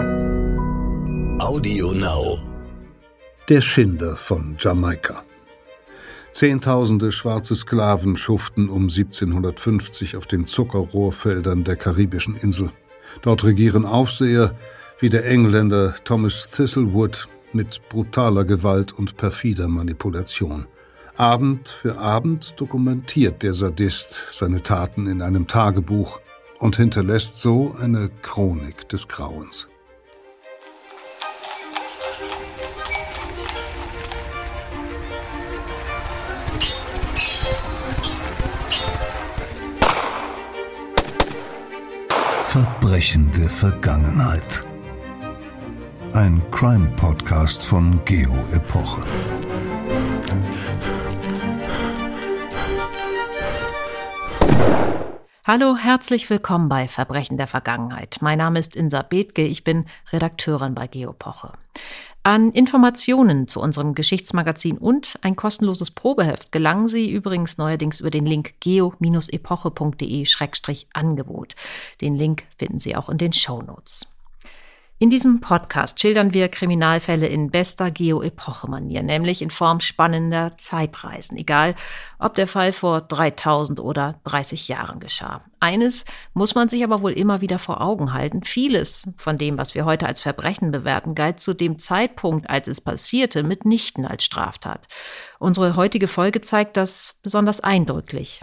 Audio Now. Der Schinder von Jamaika. Zehntausende schwarze Sklaven schuften um 1750 auf den Zuckerrohrfeldern der karibischen Insel. Dort regieren Aufseher wie der Engländer Thomas Thistlewood mit brutaler Gewalt und perfider Manipulation. Abend für Abend dokumentiert der Sadist seine Taten in einem Tagebuch und hinterlässt so eine Chronik des Grauens. Verbrechende Vergangenheit. Ein Crime-Podcast von Geo Epoche. Hallo, herzlich willkommen bei Verbrechen der Vergangenheit. Mein Name ist Insa Bethke, ich bin Redakteurin bei Geopoche. An Informationen zu unserem Geschichtsmagazin und ein kostenloses Probeheft gelangen Sie übrigens neuerdings über den Link geo-epoche.de-angebot. Den Link finden Sie auch in den Show Notes. In diesem Podcast schildern wir Kriminalfälle in bester Geo-Epoche-Manier, nämlich in Form spannender Zeitreisen, egal ob der Fall vor 3000 oder 30 Jahren geschah. Eines muss man sich aber wohl immer wieder vor Augen halten. Vieles von dem, was wir heute als Verbrechen bewerten, galt zu dem Zeitpunkt, als es passierte, mitnichten als Straftat. Unsere heutige Folge zeigt das besonders eindrücklich.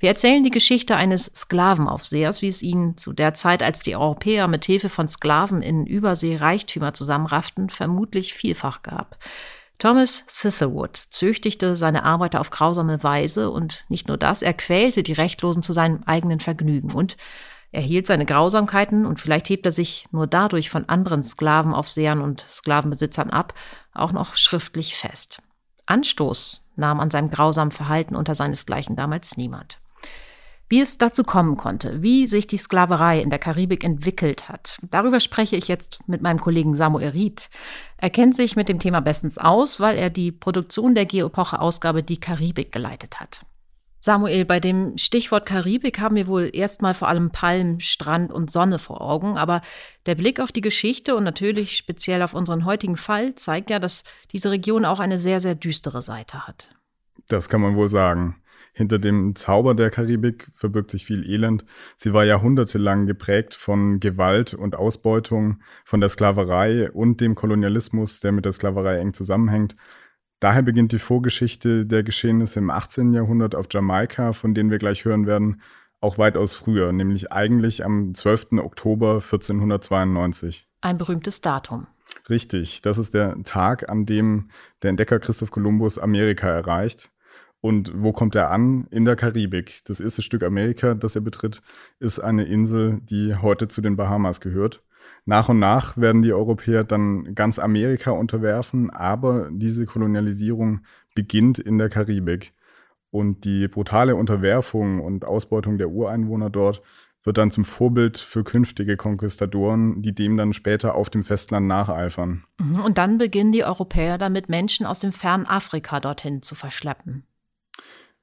Wir erzählen die Geschichte eines Sklavenaufsehers, wie es ihn zu der Zeit, als die Europäer mit Hilfe von Sklaven in Übersee Reichtümer zusammenrafften, vermutlich vielfach gab. Thomas Thistlewood züchtigte seine Arbeiter auf grausame Weise und nicht nur das, er quälte die Rechtlosen zu seinem eigenen Vergnügen und er hielt seine Grausamkeiten und vielleicht hebt er sich nur dadurch von anderen Sklavenaufsehern und Sklavenbesitzern ab, auch noch schriftlich fest. Anstoß nahm an seinem grausamen Verhalten unter seinesgleichen damals niemand. Wie es dazu kommen konnte, wie sich die Sklaverei in der Karibik entwickelt hat, darüber spreche ich jetzt mit meinem Kollegen Samuel Ried. Er kennt sich mit dem Thema bestens aus, weil er die Produktion der Geopoche-Ausgabe Die Karibik geleitet hat. Samuel, bei dem Stichwort Karibik haben wir wohl erstmal vor allem Palmen, Strand und Sonne vor Augen, aber der Blick auf die Geschichte und natürlich speziell auf unseren heutigen Fall zeigt ja, dass diese Region auch eine sehr, sehr düstere Seite hat. Das kann man wohl sagen. Hinter dem Zauber der Karibik verbirgt sich viel Elend. Sie war jahrhundertelang geprägt von Gewalt und Ausbeutung, von der Sklaverei und dem Kolonialismus, der mit der Sklaverei eng zusammenhängt. Daher beginnt die Vorgeschichte der Geschehnisse im 18. Jahrhundert auf Jamaika, von denen wir gleich hören werden, auch weitaus früher, nämlich eigentlich am 12. Oktober 1492. Ein berühmtes Datum. Richtig, das ist der Tag, an dem der Entdecker Christoph Kolumbus Amerika erreicht. Und wo kommt er an? In der Karibik. Das erste Stück Amerika, das er betritt, ist eine Insel, die heute zu den Bahamas gehört. Nach und nach werden die Europäer dann ganz Amerika unterwerfen, aber diese Kolonialisierung beginnt in der Karibik. Und die brutale Unterwerfung und Ausbeutung der Ureinwohner dort wird dann zum Vorbild für künftige Konquistadoren, die dem dann später auf dem Festland nacheifern. Mhm, und dann beginnen die Europäer damit, Menschen aus dem fernen Afrika dorthin zu verschleppen.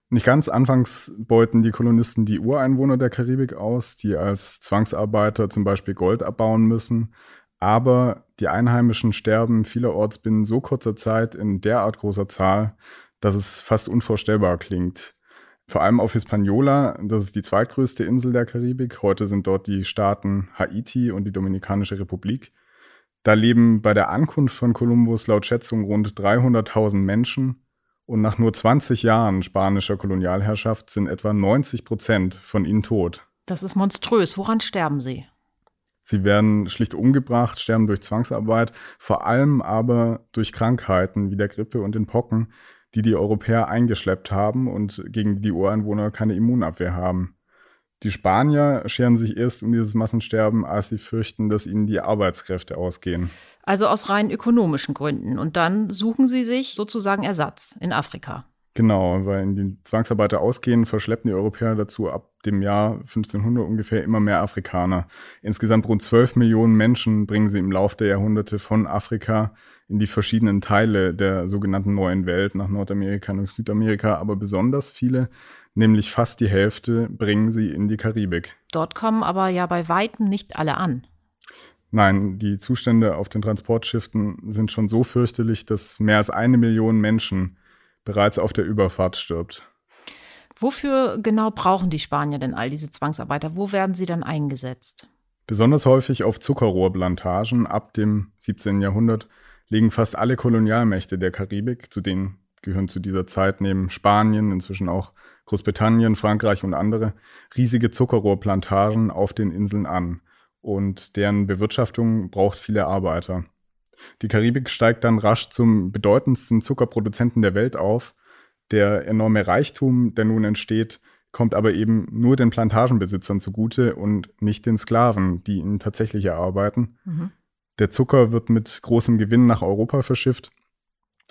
Nicht ganz. Anfangs beuten die Kolonisten die Ureinwohner der Karibik aus, die als Zwangsarbeiter zum Beispiel Gold abbauen müssen. Aber die Einheimischen sterben vielerorts binnen so kurzer Zeit in derart großer Zahl, dass es fast unvorstellbar klingt. Vor allem auf Hispaniola, das ist die zweitgrößte Insel der Karibik. Heute sind dort die Staaten Haiti und die Dominikanische Republik. Da leben bei der Ankunft von Kolumbus laut Schätzung rund 300.000 Menschen und nach nur 20 Jahren spanischer Kolonialherrschaft sind etwa 90 Prozent von ihnen tot. Das ist monströs. Woran sterben sie? Sie werden schlicht umgebracht, sterben durch Zwangsarbeit, vor allem aber durch Krankheiten wie der Grippe und den Pocken, die die Europäer eingeschleppt haben und gegen die Ureinwohner keine Immunabwehr haben. Die Spanier scheren sich erst um dieses Massensterben, als sie fürchten, dass ihnen die Arbeitskräfte ausgehen. Also aus rein ökonomischen Gründen. Und dann suchen sie sich sozusagen Ersatz in Afrika. Genau, weil in die Zwangsarbeiter ausgehen, verschleppen die Europäer dazu ab dem Jahr 1500 ungefähr immer mehr Afrikaner. Insgesamt rund 12 Millionen Menschen bringen sie im Laufe der Jahrhunderte von Afrika in die verschiedenen Teile der sogenannten neuen Welt, nach Nordamerika und Südamerika, aber besonders viele nämlich fast die Hälfte bringen sie in die Karibik. Dort kommen aber ja bei weitem nicht alle an. Nein, die Zustände auf den Transportschiffen sind schon so fürchterlich, dass mehr als eine Million Menschen bereits auf der Überfahrt stirbt. Wofür genau brauchen die Spanier denn all diese Zwangsarbeiter? Wo werden sie dann eingesetzt? Besonders häufig auf Zuckerrohrplantagen ab dem 17. Jahrhundert legen fast alle Kolonialmächte der Karibik, zu denen gehören zu dieser Zeit neben Spanien, inzwischen auch Großbritannien, Frankreich und andere, riesige Zuckerrohrplantagen auf den Inseln an. Und deren Bewirtschaftung braucht viele Arbeiter. Die Karibik steigt dann rasch zum bedeutendsten Zuckerproduzenten der Welt auf. Der enorme Reichtum, der nun entsteht, kommt aber eben nur den Plantagenbesitzern zugute und nicht den Sklaven, die ihn tatsächlich erarbeiten. Mhm. Der Zucker wird mit großem Gewinn nach Europa verschifft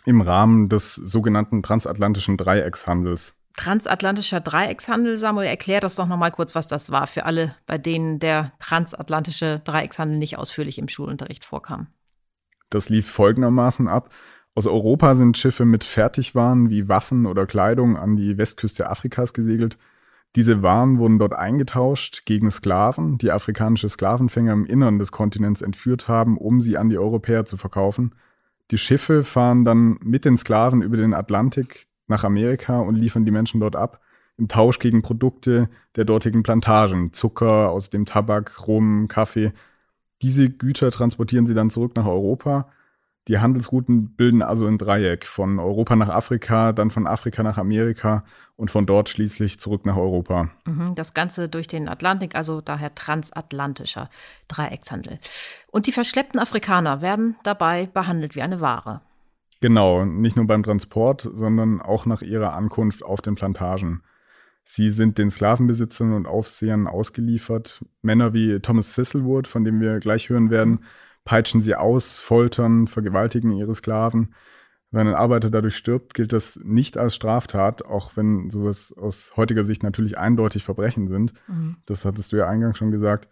im Rahmen des sogenannten transatlantischen Dreieckshandels. Transatlantischer Dreieckshandel, Samuel, erklär das doch nochmal kurz, was das war für alle, bei denen der transatlantische Dreieckshandel nicht ausführlich im Schulunterricht vorkam. Das lief folgendermaßen ab. Aus Europa sind Schiffe mit Fertigwaren wie Waffen oder Kleidung an die Westküste Afrikas gesegelt. Diese Waren wurden dort eingetauscht gegen Sklaven, die afrikanische Sklavenfänger im Innern des Kontinents entführt haben, um sie an die Europäer zu verkaufen. Die Schiffe fahren dann mit den Sklaven über den Atlantik nach Amerika und liefern die Menschen dort ab, im Tausch gegen Produkte der dortigen Plantagen, Zucker, aus dem Tabak, Rum, Kaffee. Diese Güter transportieren sie dann zurück nach Europa die Handelsrouten bilden also ein Dreieck von Europa nach Afrika, dann von Afrika nach Amerika und von dort schließlich zurück nach Europa. Mhm, das Ganze durch den Atlantik, also daher transatlantischer Dreieckshandel. Und die verschleppten Afrikaner werden dabei behandelt wie eine Ware. Genau, nicht nur beim Transport, sondern auch nach ihrer Ankunft auf den Plantagen. Sie sind den Sklavenbesitzern und Aufsehern ausgeliefert. Männer wie Thomas Thistlewood, von dem wir gleich hören werden, peitschen sie aus, foltern, vergewaltigen ihre Sklaven. Wenn ein Arbeiter dadurch stirbt, gilt das nicht als Straftat, auch wenn sowas aus heutiger Sicht natürlich eindeutig Verbrechen sind. Mhm. Das hattest du ja eingangs schon gesagt.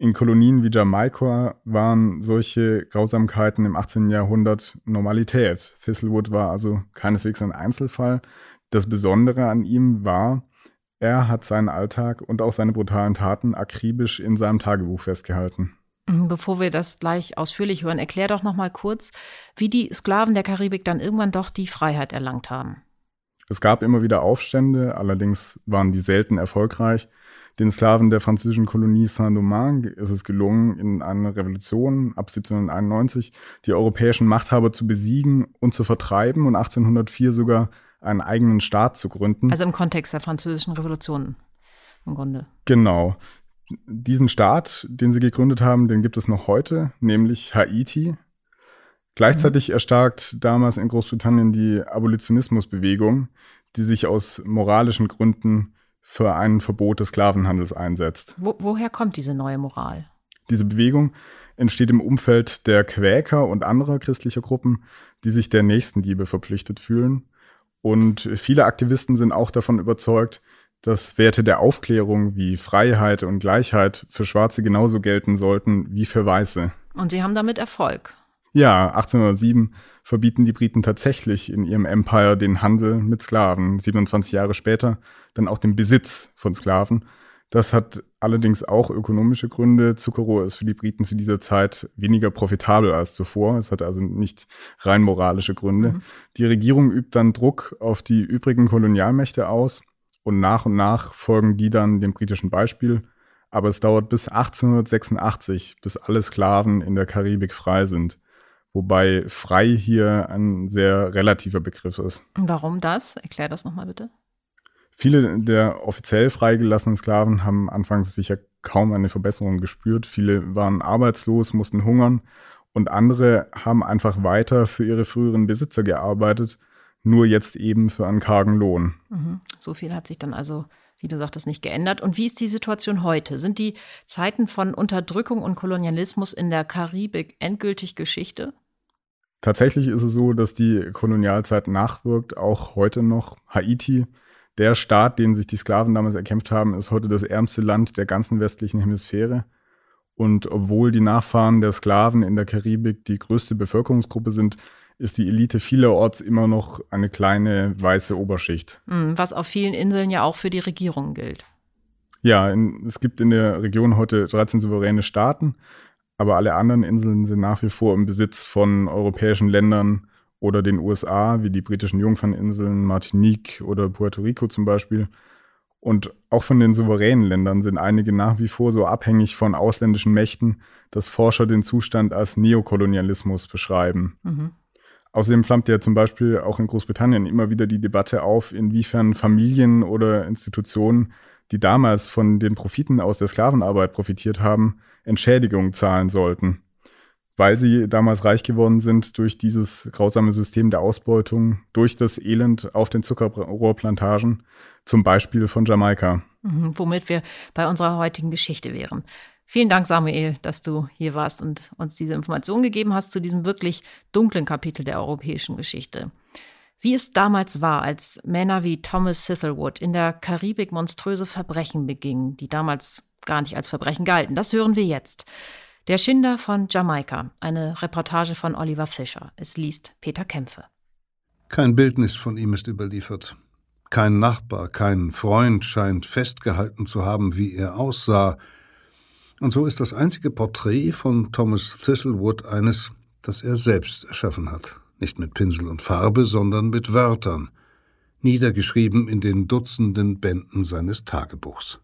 In Kolonien wie Jamaika waren solche Grausamkeiten im 18. Jahrhundert Normalität. Thistlewood war also keineswegs ein Einzelfall. Das Besondere an ihm war, er hat seinen Alltag und auch seine brutalen Taten akribisch in seinem Tagebuch festgehalten. Mhm, bevor wir das gleich ausführlich hören, erklär doch noch mal kurz, wie die Sklaven der Karibik dann irgendwann doch die Freiheit erlangt haben. Es gab immer wieder Aufstände, allerdings waren die selten erfolgreich. Den Sklaven der französischen Kolonie Saint-Domingue ist es gelungen, in einer Revolution ab 1791 die europäischen Machthaber zu besiegen und zu vertreiben und 1804 sogar einen eigenen Staat zu gründen. Also im Kontext der französischen Revolution im Grunde. Genau diesen Staat, den sie gegründet haben, den gibt es noch heute, nämlich Haiti. Gleichzeitig erstarkt damals in Großbritannien die Abolitionismusbewegung, die sich aus moralischen Gründen für ein Verbot des Sklavenhandels einsetzt. Wo, woher kommt diese neue Moral? Diese Bewegung entsteht im Umfeld der Quäker und anderer christlicher Gruppen, die sich der Nächstenliebe verpflichtet fühlen. Und viele Aktivisten sind auch davon überzeugt, dass Werte der Aufklärung wie Freiheit und Gleichheit für Schwarze genauso gelten sollten wie für Weiße. Und sie haben damit Erfolg. Ja, 1807 verbieten die Briten tatsächlich in ihrem Empire den Handel mit Sklaven, 27 Jahre später dann auch den Besitz von Sklaven. Das hat allerdings auch ökonomische Gründe. Zuckerrohr ist für die Briten zu dieser Zeit weniger profitabel als zuvor. Es hat also nicht rein moralische Gründe. Mhm. Die Regierung übt dann Druck auf die übrigen Kolonialmächte aus und nach und nach folgen die dann dem britischen Beispiel. Aber es dauert bis 1886, bis alle Sklaven in der Karibik frei sind. Wobei frei hier ein sehr relativer Begriff ist. Warum das? Erklär das nochmal bitte. Viele der offiziell freigelassenen Sklaven haben anfangs sicher kaum eine Verbesserung gespürt. Viele waren arbeitslos, mussten hungern und andere haben einfach weiter für ihre früheren Besitzer gearbeitet nur jetzt eben für einen kargen Lohn. Mhm. So viel hat sich dann also, wie du sagtest, nicht geändert. Und wie ist die Situation heute? Sind die Zeiten von Unterdrückung und Kolonialismus in der Karibik endgültig Geschichte? Tatsächlich ist es so, dass die Kolonialzeit nachwirkt, auch heute noch. Haiti, der Staat, den sich die Sklaven damals erkämpft haben, ist heute das ärmste Land der ganzen westlichen Hemisphäre. Und obwohl die Nachfahren der Sklaven in der Karibik die größte Bevölkerungsgruppe sind, ist die Elite vielerorts immer noch eine kleine weiße Oberschicht. Hm, was auf vielen Inseln ja auch für die Regierung gilt. Ja, in, es gibt in der Region heute 13 souveräne Staaten. aber alle anderen Inseln sind nach wie vor im Besitz von europäischen Ländern oder den USA, wie die britischen Jungferninseln, Martinique oder Puerto Rico zum Beispiel. Und auch von den souveränen Ländern sind einige nach wie vor so abhängig von ausländischen Mächten, dass Forscher den Zustand als Neokolonialismus beschreiben. Mhm. Außerdem flammt ja zum Beispiel auch in Großbritannien immer wieder die Debatte auf, inwiefern Familien oder Institutionen, die damals von den Profiten aus der Sklavenarbeit profitiert haben, Entschädigungen zahlen sollten, weil sie damals reich geworden sind durch dieses grausame System der Ausbeutung, durch das Elend auf den Zuckerrohrplantagen, zum Beispiel von Jamaika. Mhm, womit wir bei unserer heutigen Geschichte wären. Vielen Dank, Samuel, dass du hier warst und uns diese Informationen gegeben hast zu diesem wirklich dunklen Kapitel der europäischen Geschichte. Wie es damals war, als Männer wie Thomas Thistlewood in der Karibik monströse Verbrechen begingen, die damals gar nicht als Verbrechen galten, das hören wir jetzt. Der Schinder von Jamaika, eine Reportage von Oliver Fischer. Es liest Peter Kämpfe. Kein Bildnis von ihm ist überliefert. Kein Nachbar, kein Freund scheint festgehalten zu haben, wie er aussah, und so ist das einzige Porträt von Thomas Thistlewood eines, das er selbst erschaffen hat. Nicht mit Pinsel und Farbe, sondern mit Wörtern, niedergeschrieben in den Dutzenden Bänden seines Tagebuchs.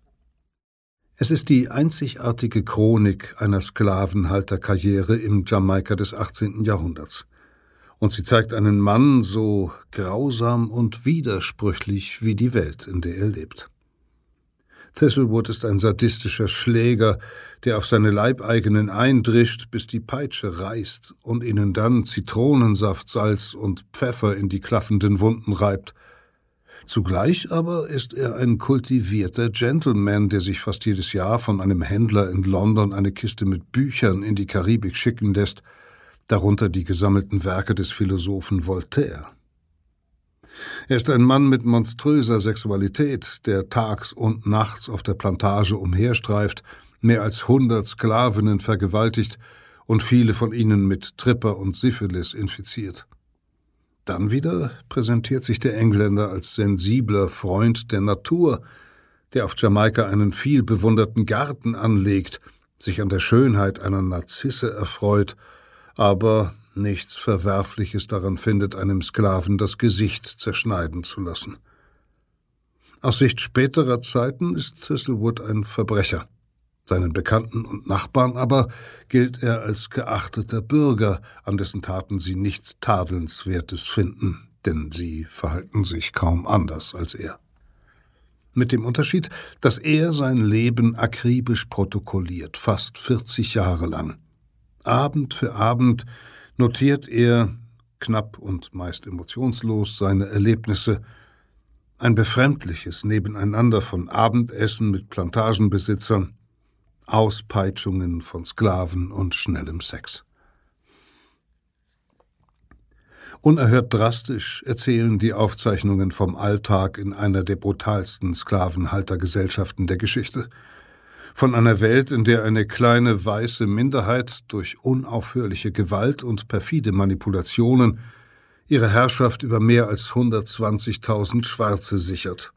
Es ist die einzigartige Chronik einer Sklavenhalterkarriere im Jamaika des 18. Jahrhunderts. Und sie zeigt einen Mann so grausam und widersprüchlich wie die Welt, in der er lebt. Thistlewood ist ein sadistischer Schläger, der auf seine Leibeigenen eindrischt, bis die Peitsche reißt und ihnen dann Zitronensaft, Salz und Pfeffer in die klaffenden Wunden reibt. Zugleich aber ist er ein kultivierter Gentleman, der sich fast jedes Jahr von einem Händler in London eine Kiste mit Büchern in die Karibik schicken lässt, darunter die gesammelten Werke des Philosophen Voltaire. Er ist ein Mann mit monströser Sexualität, der tags und nachts auf der Plantage umherstreift, mehr als hundert Sklavinnen vergewaltigt und viele von ihnen mit Tripper und Syphilis infiziert. Dann wieder präsentiert sich der Engländer als sensibler Freund der Natur, der auf Jamaika einen viel bewunderten Garten anlegt, sich an der Schönheit einer Narzisse erfreut, aber nichts Verwerfliches daran findet, einem Sklaven das Gesicht zerschneiden zu lassen. Aus Sicht späterer Zeiten ist Thistlewood ein Verbrecher. Seinen Bekannten und Nachbarn aber gilt er als geachteter Bürger, an dessen Taten sie nichts Tadelnswertes finden, denn sie verhalten sich kaum anders als er. Mit dem Unterschied, dass er sein Leben akribisch protokolliert, fast 40 Jahre lang. Abend für Abend notiert er, knapp und meist emotionslos, seine Erlebnisse, ein befremdliches Nebeneinander von Abendessen mit Plantagenbesitzern, Auspeitschungen von Sklaven und schnellem Sex. Unerhört drastisch erzählen die Aufzeichnungen vom Alltag in einer der brutalsten Sklavenhaltergesellschaften der Geschichte – von einer Welt, in der eine kleine weiße Minderheit durch unaufhörliche Gewalt und perfide Manipulationen ihre Herrschaft über mehr als 120.000 Schwarze sichert.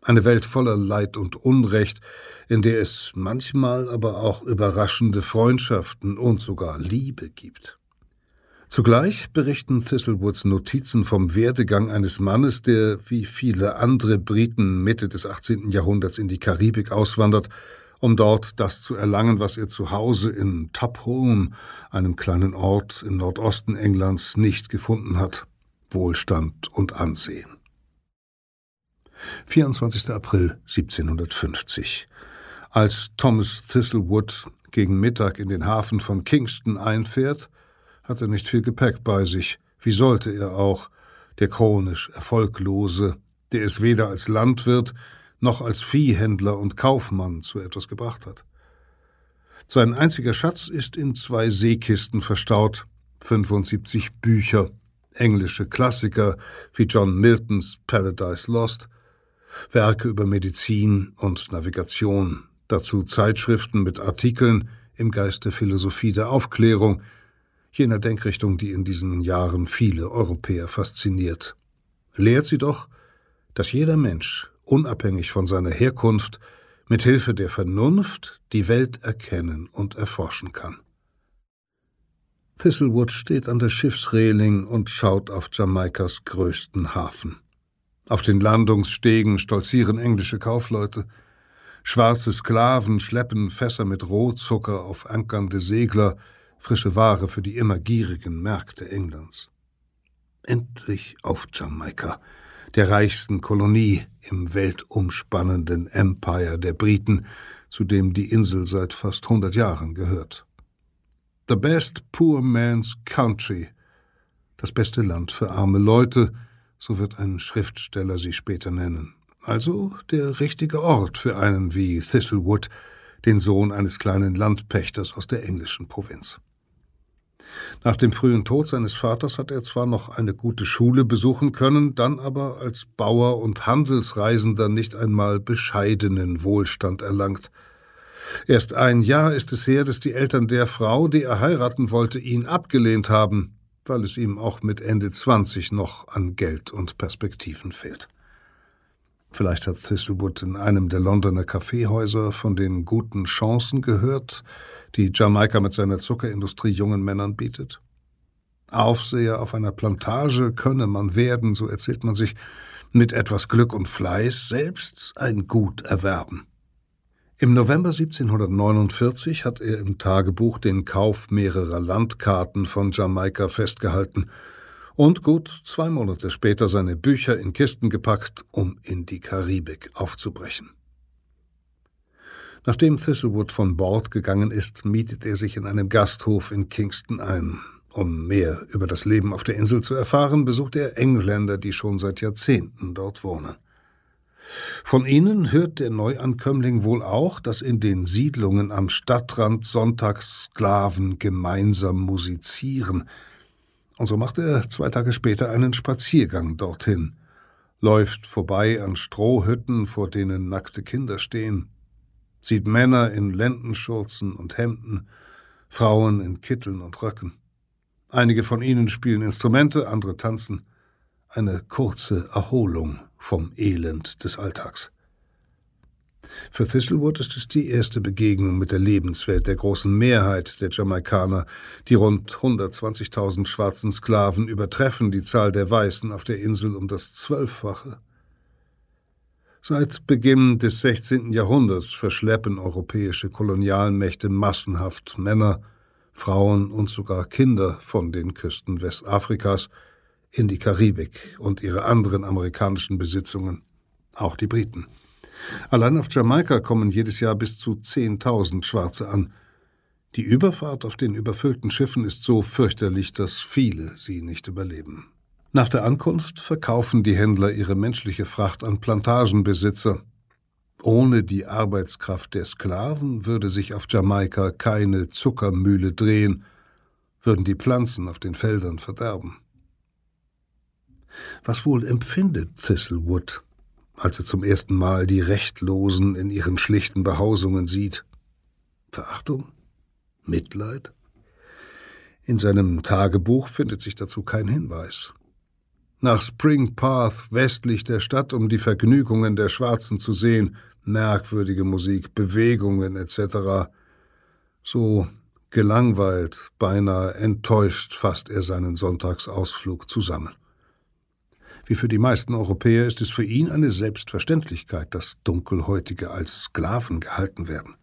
Eine Welt voller Leid und Unrecht, in der es manchmal aber auch überraschende Freundschaften und sogar Liebe gibt. Zugleich berichten Thistlewoods Notizen vom Werdegang eines Mannes, der wie viele andere Briten Mitte des 18. Jahrhunderts in die Karibik auswandert um dort das zu erlangen, was er zu Hause in Tupholme, einem kleinen Ort im Nordosten Englands, nicht gefunden hat Wohlstand und Ansehen. 24. April 1750. Als Thomas Thistlewood gegen Mittag in den Hafen von Kingston einfährt, hat er nicht viel Gepäck bei sich. Wie sollte er auch, der chronisch Erfolglose, der es weder als Landwirt noch als Viehhändler und Kaufmann zu etwas gebracht hat. Sein einziger Schatz ist in zwei Seekisten verstaut, 75 Bücher, englische Klassiker wie John Miltons Paradise Lost, Werke über Medizin und Navigation, dazu Zeitschriften mit Artikeln im Geist der Philosophie der Aufklärung, jener Denkrichtung, die in diesen Jahren viele Europäer fasziniert. Lehrt sie doch, dass jeder Mensch unabhängig von seiner Herkunft, mit Hilfe der Vernunft die Welt erkennen und erforschen kann. Thistlewood steht an der Schiffsreling und schaut auf Jamaikas größten Hafen. Auf den Landungsstegen stolzieren englische Kaufleute. Schwarze Sklaven schleppen Fässer mit Rohzucker auf ankernde Segler, frische Ware für die immer gierigen Märkte Englands. Endlich auf Jamaika, der reichsten Kolonie im weltumspannenden Empire der Briten, zu dem die Insel seit fast hundert Jahren gehört. The best poor man's country. Das beste Land für arme Leute, so wird ein Schriftsteller sie später nennen. Also der richtige Ort für einen wie Thistlewood, den Sohn eines kleinen Landpächters aus der englischen Provinz. Nach dem frühen Tod seines Vaters hat er zwar noch eine gute Schule besuchen können, dann aber als Bauer und Handelsreisender nicht einmal bescheidenen Wohlstand erlangt – Erst ein Jahr ist es her, dass die Eltern der Frau, die er heiraten wollte, ihn abgelehnt haben, weil es ihm auch mit Ende 20 noch an Geld und Perspektiven fehlt. Vielleicht hat Thistlewood in einem der Londoner Kaffeehäuser von den guten Chancen gehört, die Jamaika mit seiner Zuckerindustrie jungen Männern bietet. Aufseher auf einer Plantage könne man werden, so erzählt man sich, mit etwas Glück und Fleiß selbst ein Gut erwerben. Im November 1749 hat er im Tagebuch den Kauf mehrerer Landkarten von Jamaika festgehalten und gut zwei Monate später seine Bücher in Kisten gepackt, um in die Karibik aufzubrechen. Nachdem Thistlewood von Bord gegangen ist, mietet er sich in einem Gasthof in Kingston ein. Um mehr über das Leben auf der Insel zu erfahren, besucht er Engländer, die schon seit Jahrzehnten dort wohnen. Von ihnen hört der Neuankömmling wohl auch, dass in den Siedlungen am Stadtrand Sonntagssklaven gemeinsam musizieren. Und so macht er zwei Tage später einen Spaziergang dorthin, läuft vorbei an Strohhütten, vor denen nackte Kinder stehen, sieht Männer in Lendenschurzen und Hemden, Frauen in Kitteln und Röcken. Einige von ihnen spielen Instrumente, andere tanzen. Eine kurze Erholung vom Elend des Alltags. Für Thistlewood ist es die erste Begegnung mit der Lebenswelt der großen Mehrheit der Jamaikaner. Die rund 120.000 schwarzen Sklaven übertreffen die Zahl der Weißen auf der Insel um das Zwölffache. Seit Beginn des 16. Jahrhunderts verschleppen europäische Kolonialmächte massenhaft Männer, Frauen und sogar Kinder von den Küsten Westafrikas – in die Karibik und ihre anderen amerikanischen Besitzungen, auch die Briten. Allein auf Jamaika kommen jedes Jahr bis zu 10.000 Schwarze an. Die Überfahrt auf den überfüllten Schiffen ist so fürchterlich, dass viele sie nicht überleben. Nach der Ankunft verkaufen die Händler ihre menschliche Fracht an Plantagenbesitzer. Ohne die Arbeitskraft der Sklaven würde sich auf Jamaika keine Zuckermühle drehen, würden die Pflanzen auf den Feldern verderben. Was wohl empfindet Thistlewood, als er zum ersten Mal die Rechtlosen in ihren schlichten Behausungen sieht? Verachtung? Mitleid? In seinem Tagebuch findet sich dazu kein Hinweis. Nach Spring Path westlich der Stadt, um die Vergnügungen der Schwarzen zu sehen, merkwürdige Musik, Bewegungen etc. So gelangweilt, beinahe enttäuscht fasst er seinen Sonntagsausflug zusammen. Wie für die meisten Europäer ist es für ihn eine Selbstverständlichkeit, dass Dunkelhäutige als Sklaven gehalten werden.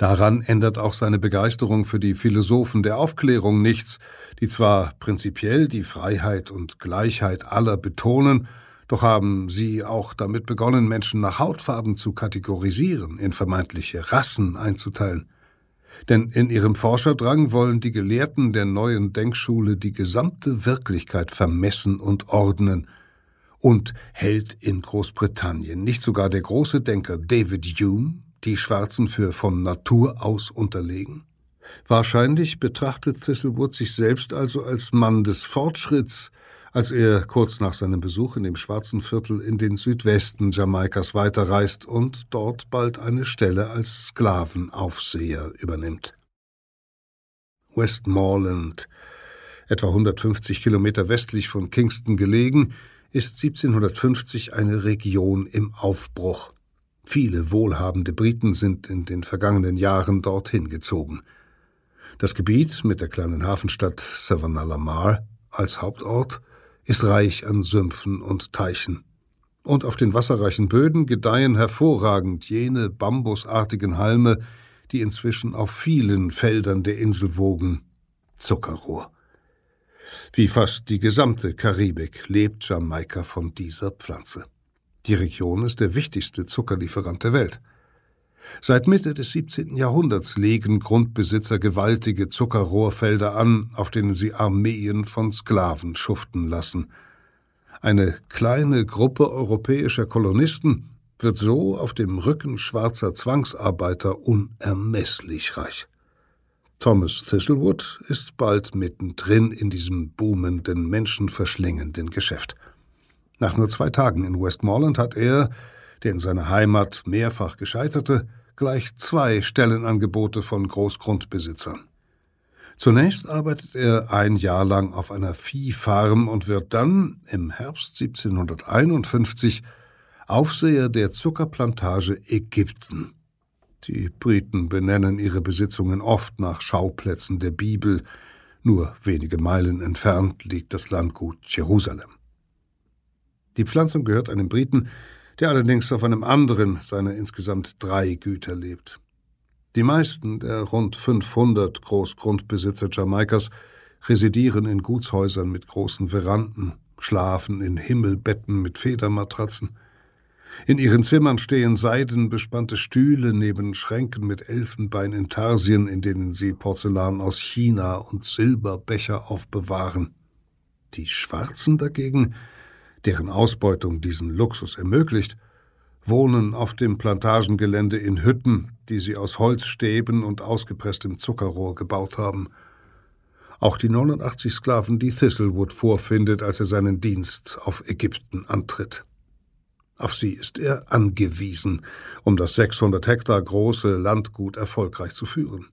Daran ändert auch seine Begeisterung für die Philosophen der Aufklärung nichts, die zwar prinzipiell die Freiheit und Gleichheit aller betonen, doch haben sie auch damit begonnen, Menschen nach Hautfarben zu kategorisieren, in vermeintliche Rassen einzuteilen. Denn in ihrem Forscherdrang wollen die Gelehrten der neuen Denkschule die gesamte Wirklichkeit vermessen und ordnen. Und hält in Großbritannien nicht sogar der große Denker David Hume die Schwarzen für von Natur aus unterlegen? Wahrscheinlich betrachtet Thistlewood sich selbst also als Mann des Fortschritts, als er kurz nach seinem Besuch in dem schwarzen Viertel in den Südwesten Jamaikas weiterreist und dort bald eine Stelle als Sklavenaufseher übernimmt. Westmoreland, etwa 150 Kilometer westlich von Kingston gelegen, ist 1750 eine Region im Aufbruch. Viele wohlhabende Briten sind in den vergangenen Jahren dorthin gezogen. Das Gebiet mit der kleinen Hafenstadt Savannah-la-Mar als Hauptort ist reich an Sümpfen und Teichen. Und auf den wasserreichen Böden gedeihen hervorragend jene bambusartigen Halme, die inzwischen auf vielen Feldern der Insel wogen. Zuckerrohr. Wie fast die gesamte Karibik lebt Jamaika von dieser Pflanze. Die Region ist der wichtigste Zuckerlieferant der Welt. Seit Mitte des 17. Jahrhunderts legen Grundbesitzer gewaltige Zuckerrohrfelder an, auf denen sie Armeen von Sklaven schuften lassen. Eine kleine Gruppe europäischer Kolonisten wird so auf dem Rücken schwarzer Zwangsarbeiter unermesslich reich. Thomas Thistlewood ist bald mittendrin in diesem boomenden, menschenverschlingenden Geschäft. Nach nur zwei Tagen in Westmoreland hat er, der in seiner Heimat mehrfach gescheiterte, gleich zwei Stellenangebote von Großgrundbesitzern. Zunächst arbeitet er ein Jahr lang auf einer Viehfarm und wird dann im Herbst 1751 Aufseher der Zuckerplantage Ägypten. Die Briten benennen ihre Besitzungen oft nach Schauplätzen der Bibel. Nur wenige Meilen entfernt liegt das Landgut Jerusalem. Die Pflanzung gehört einem Briten, der allerdings auf einem anderen seiner insgesamt drei Güter lebt. Die meisten der rund 500 Großgrundbesitzer Jamaikas residieren in Gutshäusern mit großen Veranden, schlafen in Himmelbetten mit Federmatratzen. In ihren Zimmern stehen seidenbespannte Stühle neben Schränken mit Elfenbeinintarsien, in denen sie Porzellan aus China und Silberbecher aufbewahren. Die Schwarzen dagegen deren Ausbeutung diesen Luxus ermöglicht, wohnen auf dem Plantagengelände in Hütten, die sie aus Holzstäben und ausgepresstem Zuckerrohr gebaut haben. Auch die 89 Sklaven, die Thistlewood vorfindet, als er seinen Dienst auf Ägypten antritt. Auf sie ist er angewiesen, um das 600 Hektar große Landgut erfolgreich zu führen.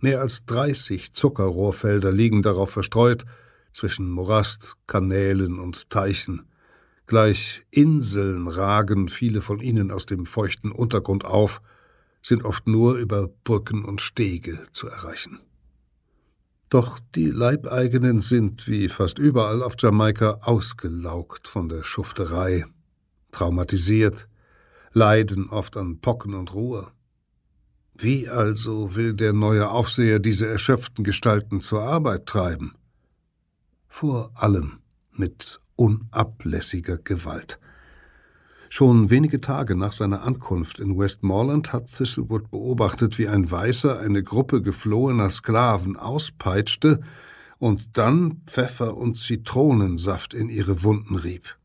Mehr als 30 Zuckerrohrfelder liegen darauf verstreut, zwischen Morast, Kanälen und Teichen. Gleich Inseln ragen viele von ihnen aus dem feuchten Untergrund auf, sind oft nur über Brücken und Stege zu erreichen. Doch die Leibeigenen sind, wie fast überall auf Jamaika, ausgelaugt von der Schufterei, traumatisiert, leiden oft an Pocken und Ruhe. Wie also will der neue Aufseher diese erschöpften Gestalten zur Arbeit treiben? Vor allem mit unablässiger Gewalt. Schon wenige Tage nach seiner Ankunft in Westmoreland hat Thistlewood beobachtet, wie ein Weißer eine Gruppe geflohener Sklaven auspeitschte und dann Pfeffer und Zitronensaft in ihre Wunden rieb.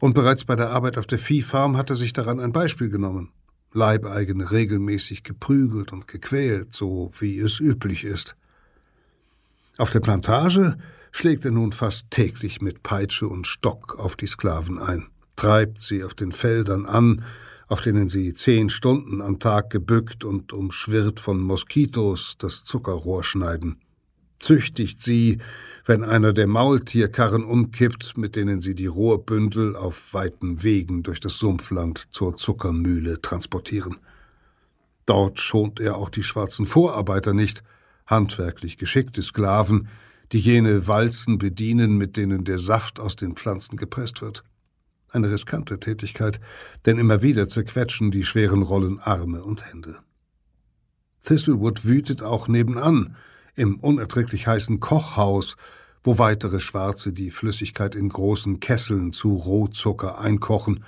Und bereits bei der Arbeit auf der Viehfarm hatte sich daran ein Beispiel genommen. Leibeigene regelmäßig geprügelt und gequält, so wie es üblich ist. Auf der Plantage schlägt er nun fast täglich mit Peitsche und Stock auf die Sklaven ein, treibt sie auf den Feldern an, auf denen sie zehn Stunden am Tag gebückt und umschwirrt von Moskitos das Zuckerrohr schneiden, züchtigt sie, wenn einer der Maultierkarren umkippt, mit denen sie die Rohrbündel auf weiten Wegen durch das Sumpfland zur Zuckermühle transportieren. Dort schont er auch die schwarzen Vorarbeiter nicht, handwerklich geschickte Sklaven, die jene Walzen bedienen, mit denen der Saft aus den Pflanzen gepresst wird. Eine riskante Tätigkeit, denn immer wieder zerquetschen die schweren Rollen Arme und Hände. Thistlewood wütet auch nebenan, im unerträglich heißen Kochhaus, wo weitere Schwarze die Flüssigkeit in großen Kesseln zu Rohzucker einkochen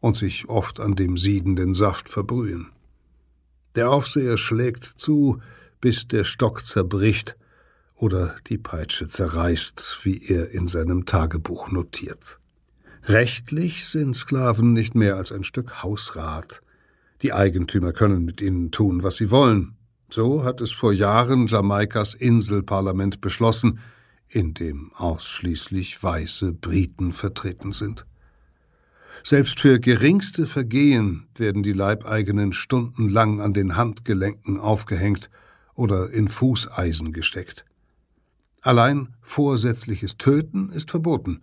und sich oft an dem siedenden Saft verbrühen. Der Aufseher schlägt zu, bis der Stock zerbricht oder die Peitsche zerreißt, wie er in seinem Tagebuch notiert. Rechtlich sind Sklaven nicht mehr als ein Stück Hausrat. Die Eigentümer können mit ihnen tun, was sie wollen. So hat es vor Jahren Jamaikas Inselparlament beschlossen, in dem ausschließlich weiße Briten vertreten sind. Selbst für geringste Vergehen werden die Leibeigenen stundenlang an den Handgelenken aufgehängt oder in Fußeisen gesteckt. Allein vorsätzliches Töten ist verboten.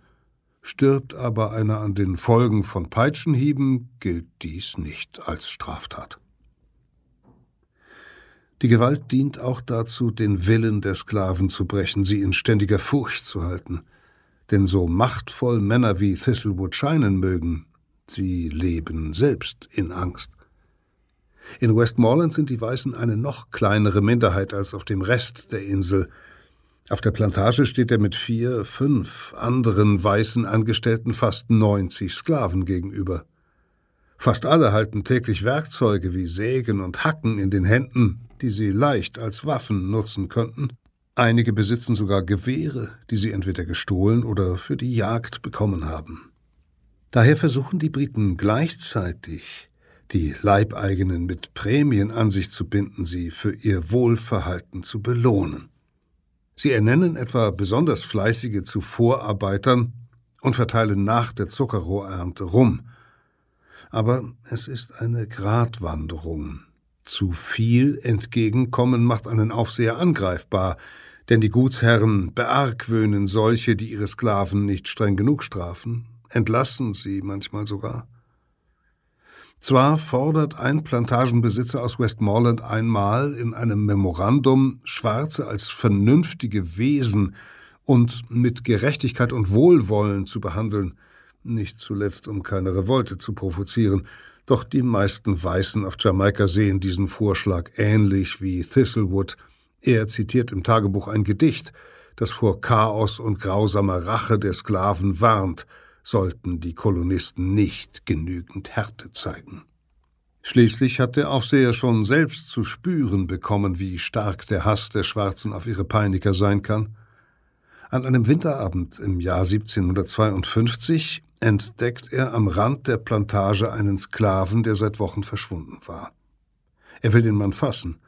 Stirbt aber einer an den Folgen von Peitschenhieben, gilt dies nicht als Straftat. Die Gewalt dient auch dazu, den Willen der Sklaven zu brechen, sie in ständiger Furcht zu halten. Denn so machtvoll Männer wie Thistlewood scheinen mögen, sie leben selbst in Angst. In Westmoreland sind die Weißen eine noch kleinere Minderheit als auf dem Rest der Insel. Auf der Plantage steht er mit vier, fünf anderen weißen Angestellten fast 90 Sklaven gegenüber. Fast alle halten täglich Werkzeuge wie Sägen und Hacken in den Händen, die sie leicht als Waffen nutzen könnten. Einige besitzen sogar Gewehre, die sie entweder gestohlen oder für die Jagd bekommen haben. Daher versuchen die Briten gleichzeitig, die Leibeigenen mit Prämien an sich zu binden, sie für ihr Wohlverhalten zu belohnen. Sie ernennen etwa besonders fleißige zu Vorarbeitern und verteilen nach der Zuckerrohrernte rum. Aber es ist eine Gratwanderung. Zu viel Entgegenkommen macht einen Aufseher angreifbar, denn die Gutsherren beargwöhnen solche, die ihre Sklaven nicht streng genug strafen, entlassen sie manchmal sogar. Zwar fordert ein Plantagenbesitzer aus Westmoreland einmal in einem Memorandum, Schwarze als vernünftige Wesen und mit Gerechtigkeit und Wohlwollen zu behandeln, nicht zuletzt um keine Revolte zu provozieren, doch die meisten Weißen auf Jamaika sehen diesen Vorschlag ähnlich wie Thistlewood. Er zitiert im Tagebuch ein Gedicht, das vor Chaos und grausamer Rache der Sklaven warnt, sollten die Kolonisten nicht genügend Härte zeigen. Schließlich hat der Aufseher schon selbst zu spüren bekommen, wie stark der Hass der Schwarzen auf ihre Peiniger sein kann. An einem Winterabend im Jahr 1752 entdeckt er am Rand der Plantage einen Sklaven, der seit Wochen verschwunden war. Er will den Mann fassen,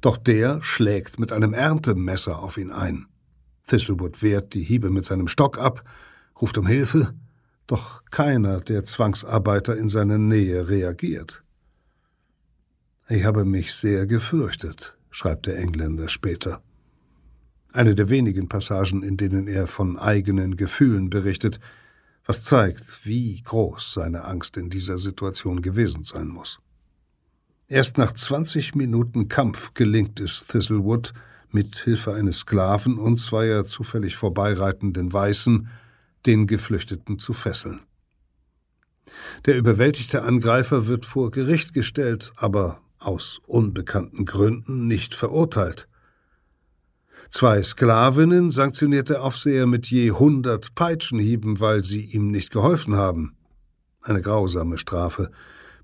doch der schlägt mit einem Erntemesser auf ihn ein. Thistlewood wehrt die Hiebe mit seinem Stock ab, ruft um Hilfe, doch keiner der Zwangsarbeiter in seiner Nähe reagiert. Ich habe mich sehr gefürchtet, schreibt der Engländer später. Eine der wenigen Passagen, in denen er von eigenen Gefühlen berichtet, was zeigt, wie groß seine Angst in dieser Situation gewesen sein muss. Erst nach 20 Minuten Kampf gelingt es Thistlewood, mit Hilfe eines Sklaven und zweier zufällig vorbeireitenden Weißen den Geflüchteten zu fesseln. Der überwältigte Angreifer wird vor Gericht gestellt, aber aus unbekannten Gründen nicht verurteilt. Zwei Sklavinnen sanktioniert der Aufseher mit je hundert Peitschenhieben, weil sie ihm nicht geholfen haben. Eine grausame Strafe,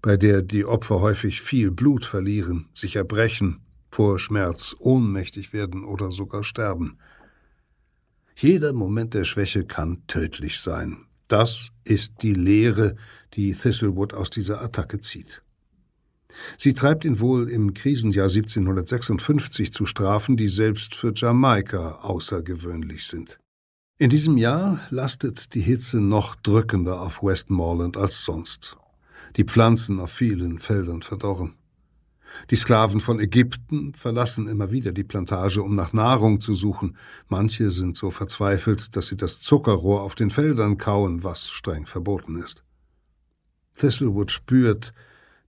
bei der die Opfer häufig viel Blut verlieren, sich erbrechen, vor Schmerz ohnmächtig werden oder sogar sterben. Jeder Moment der Schwäche kann tödlich sein. Das ist die Lehre, die Thistlewood aus dieser Attacke zieht. Sie treibt ihn wohl im Krisenjahr 1756 zu Strafen, die selbst für Jamaika außergewöhnlich sind. In diesem Jahr lastet die Hitze noch drückender auf Westmoreland als sonst. Die Pflanzen auf vielen Feldern verdorren. Die Sklaven von Ägypten verlassen immer wieder die Plantage, um nach Nahrung zu suchen. Manche sind so verzweifelt, dass sie das Zuckerrohr auf den Feldern kauen, was streng verboten ist. Thistlewood spürt,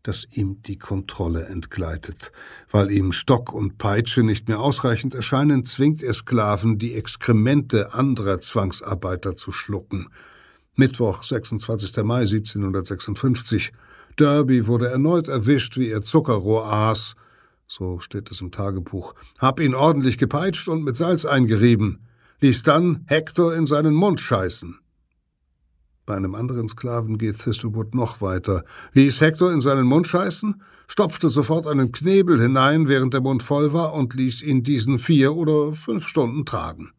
dass ihm die Kontrolle entgleitet. Weil ihm Stock und Peitsche nicht mehr ausreichend erscheinen, zwingt er Sklaven, die Exkremente anderer Zwangsarbeiter zu schlucken. Mittwoch, 26. Mai 1756. Derby wurde erneut erwischt, wie er Zuckerrohr aß. So steht es im Tagebuch. Hab ihn ordentlich gepeitscht und mit Salz eingerieben. Ließ dann Hector in seinen Mund scheißen. Bei einem anderen Sklaven geht Thistlewood noch weiter, ließ Hector in seinen Mund scheißen, stopfte sofort einen Knebel hinein, während der Mund voll war, und ließ ihn diesen vier oder fünf Stunden tragen.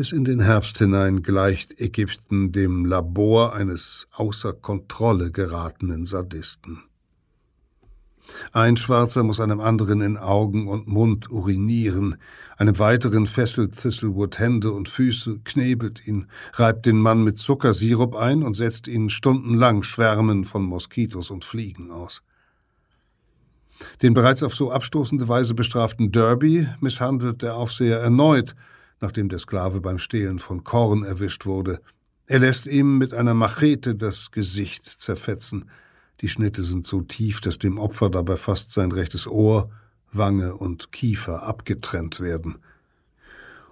Bis in den Herbst hinein gleicht Ägypten dem Labor eines außer Kontrolle geratenen Sadisten. Ein Schwarzer muss einem anderen in Augen und Mund urinieren, einem weiteren fesselt Thistlewood Hände und Füße, knebelt ihn, reibt den Mann mit Zuckersirup ein und setzt ihn stundenlang Schwärmen von Moskitos und Fliegen aus. Den bereits auf so abstoßende Weise bestraften Derby misshandelt der Aufseher erneut, nachdem der Sklave beim Stehlen von Korn erwischt wurde. Er lässt ihm mit einer Machete das Gesicht zerfetzen, Die Schnitte sind so tief, dass dem Opfer dabei fast sein rechtes Ohr, Wange und Kiefer abgetrennt werden.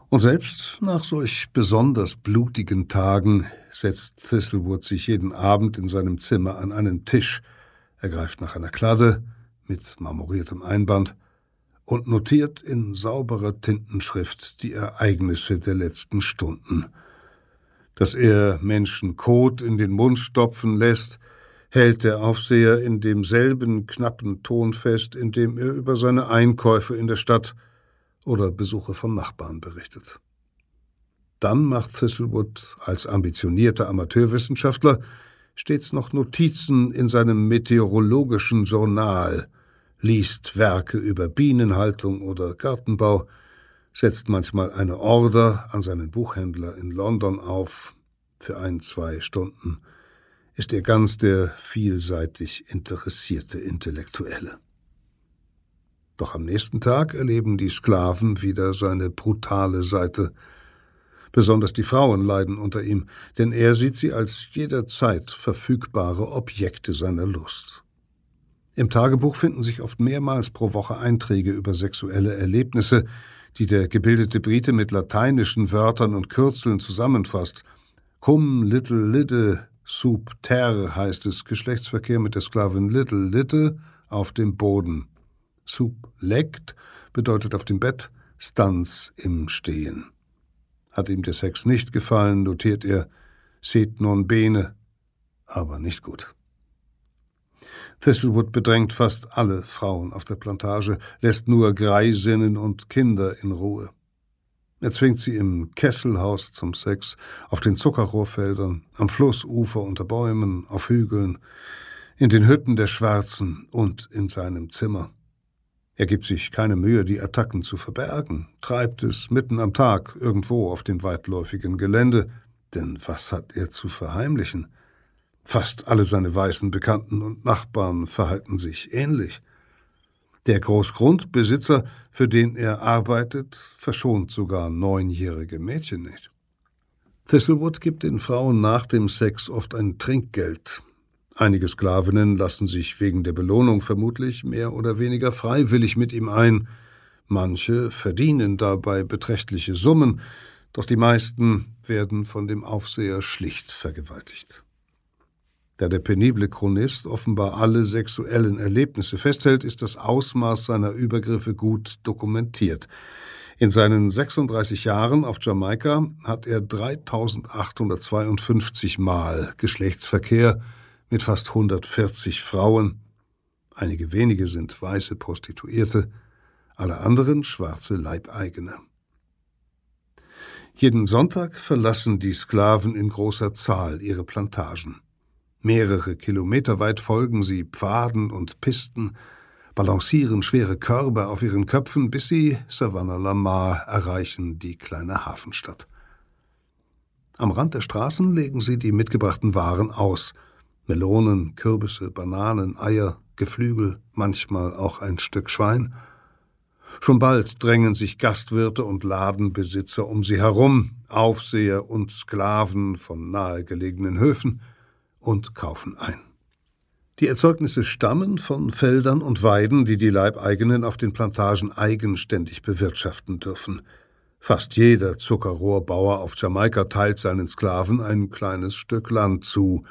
Und selbst nach solch besonders blutigen Tagen setzt Thistlewood sich jeden Abend in seinem Zimmer an einen Tisch, er greift nach einer Kladde mit marmoriertem Einband und notiert in sauberer Tintenschrift die Ereignisse der letzten Stunden. Dass er Menschen Kot in den Mund stopfen lässt, hält der Aufseher in demselben knappen Ton fest, in dem er über seine Einkäufe in der Stadt oder Besuche von Nachbarn berichtet. Dann macht Thistlewood als ambitionierter Amateurwissenschaftler stets noch Notizen in seinem meteorologischen Journal, liest Werke über Bienenhaltung oder Gartenbau, setzt manchmal eine Order an seinen Buchhändler in London auf für ein, zwei Stunden, ist er ganz der vielseitig interessierte Intellektuelle. Doch am nächsten Tag erleben die Sklaven wieder seine brutale Seite. Besonders die Frauen leiden unter ihm, denn er sieht sie als jederzeit verfügbare Objekte seiner Lust. Im Tagebuch finden sich oft mehrmals pro Woche Einträge über sexuelle Erlebnisse, die der gebildete Brite mit lateinischen Wörtern und Kürzeln zusammenfasst. Cum little litte sub ter heißt es Geschlechtsverkehr mit der Sklavin little litte auf dem Boden. Sublekt bedeutet auf dem Bett, Stanz im Stehen. Hat ihm der Sex nicht gefallen, notiert er, seht non bene, aber nicht gut. Thistlewood bedrängt fast alle Frauen auf der Plantage, lässt nur Greisinnen und Kinder in Ruhe. Er zwingt sie im Kesselhaus zum Sex, auf den Zuckerrohrfeldern, am Flussufer unter Bäumen, auf Hügeln, in den Hütten der Schwarzen und in seinem Zimmer. Er gibt sich keine Mühe, die Attacken zu verbergen, treibt es mitten am Tag irgendwo auf dem weitläufigen Gelände, denn was hat er zu verheimlichen? Fast alle seine weißen Bekannten und Nachbarn verhalten sich ähnlich. Der Großgrundbesitzer, für den er arbeitet, verschont sogar neunjährige Mädchen nicht. Thistlewood gibt den Frauen nach dem Sex oft ein Trinkgeld, Einige Sklavinnen lassen sich wegen der Belohnung vermutlich mehr oder weniger freiwillig mit ihm ein, manche verdienen dabei beträchtliche Summen, doch die meisten werden von dem Aufseher schlicht vergewaltigt. Da der penible Chronist offenbar alle sexuellen Erlebnisse festhält, ist das Ausmaß seiner Übergriffe gut dokumentiert. In seinen 36 Jahren auf Jamaika hat er 3852 Mal Geschlechtsverkehr mit fast 140 Frauen. Einige wenige sind weiße Prostituierte, alle anderen schwarze Leibeigene. Jeden Sonntag verlassen die Sklaven in großer Zahl ihre Plantagen. Mehrere Kilometer weit folgen sie Pfaden und Pisten, balancieren schwere Körbe auf ihren Köpfen, bis sie Savannah Lamar erreichen, die kleine Hafenstadt. Am Rand der Straßen legen sie die mitgebrachten Waren aus – Melonen, Kürbisse, Bananen, Eier, Geflügel, manchmal auch ein Stück Schwein. Schon bald drängen sich Gastwirte und Ladenbesitzer um sie herum, Aufseher und Sklaven von nahegelegenen Höfen, und kaufen ein. Die Erzeugnisse stammen von Feldern und Weiden, die die Leibeigenen auf den Plantagen eigenständig bewirtschaften dürfen. Fast jeder Zuckerrohrbauer auf Jamaika teilt seinen Sklaven ein kleines Stück Land zu,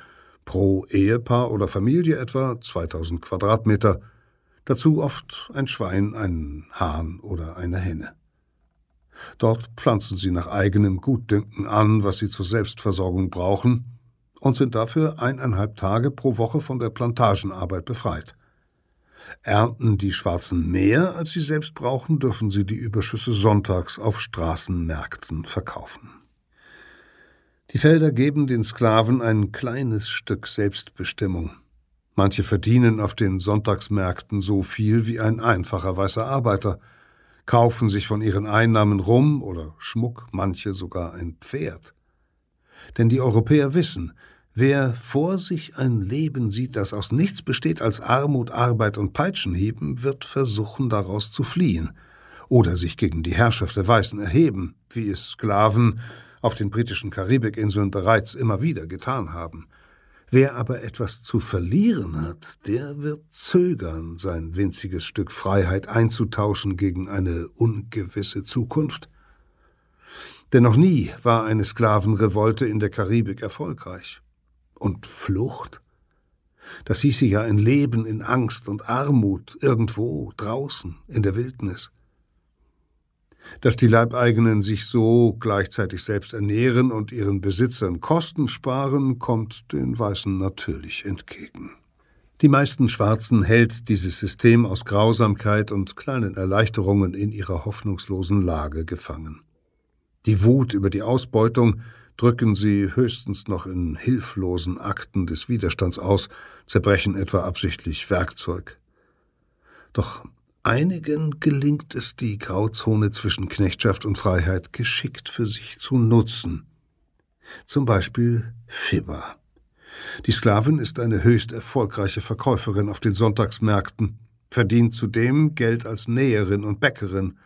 Pro Ehepaar oder Familie etwa 2000 Quadratmeter, dazu oft ein Schwein, ein Hahn oder eine Henne. Dort pflanzen sie nach eigenem Gutdünken an, was sie zur Selbstversorgung brauchen, und sind dafür eineinhalb Tage pro Woche von der Plantagenarbeit befreit. Ernten die Schwarzen mehr, als sie selbst brauchen, dürfen sie die Überschüsse sonntags auf Straßenmärkten verkaufen. Die Felder geben den Sklaven ein kleines Stück Selbstbestimmung. Manche verdienen auf den Sonntagsmärkten so viel wie ein einfacher weißer Arbeiter, kaufen sich von ihren Einnahmen Rum oder Schmuck, manche sogar ein Pferd. Denn die Europäer wissen, wer vor sich ein Leben sieht, das aus nichts besteht als Armut, Arbeit und Peitschenhieben, wird versuchen, daraus zu fliehen oder sich gegen die Herrschaft der Weißen erheben, wie es Sklaven auf den britischen Karibikinseln bereits immer wieder getan haben. Wer aber etwas zu verlieren hat, der wird zögern, sein winziges Stück Freiheit einzutauschen gegen eine ungewisse Zukunft. Denn noch nie war eine Sklavenrevolte in der Karibik erfolgreich. Und Flucht? Das hieße ja ein Leben in Angst und Armut irgendwo draußen in der Wildnis. Dass die Leibeigenen sich so gleichzeitig selbst ernähren und ihren Besitzern Kosten sparen, kommt den Weißen natürlich entgegen. Die meisten Schwarzen hält dieses System aus Grausamkeit und kleinen Erleichterungen in ihrer hoffnungslosen Lage gefangen. Die Wut über die Ausbeutung drücken sie höchstens noch in hilflosen Akten des Widerstands aus, zerbrechen etwa absichtlich Werkzeug. Doch einigen gelingt es, die Grauzone zwischen Knechtschaft und Freiheit geschickt für sich zu nutzen. Zum Beispiel Fibber. Die Sklavin ist eine höchst erfolgreiche Verkäuferin auf den Sonntagsmärkten, verdient zudem Geld als Näherin und Bäckerin,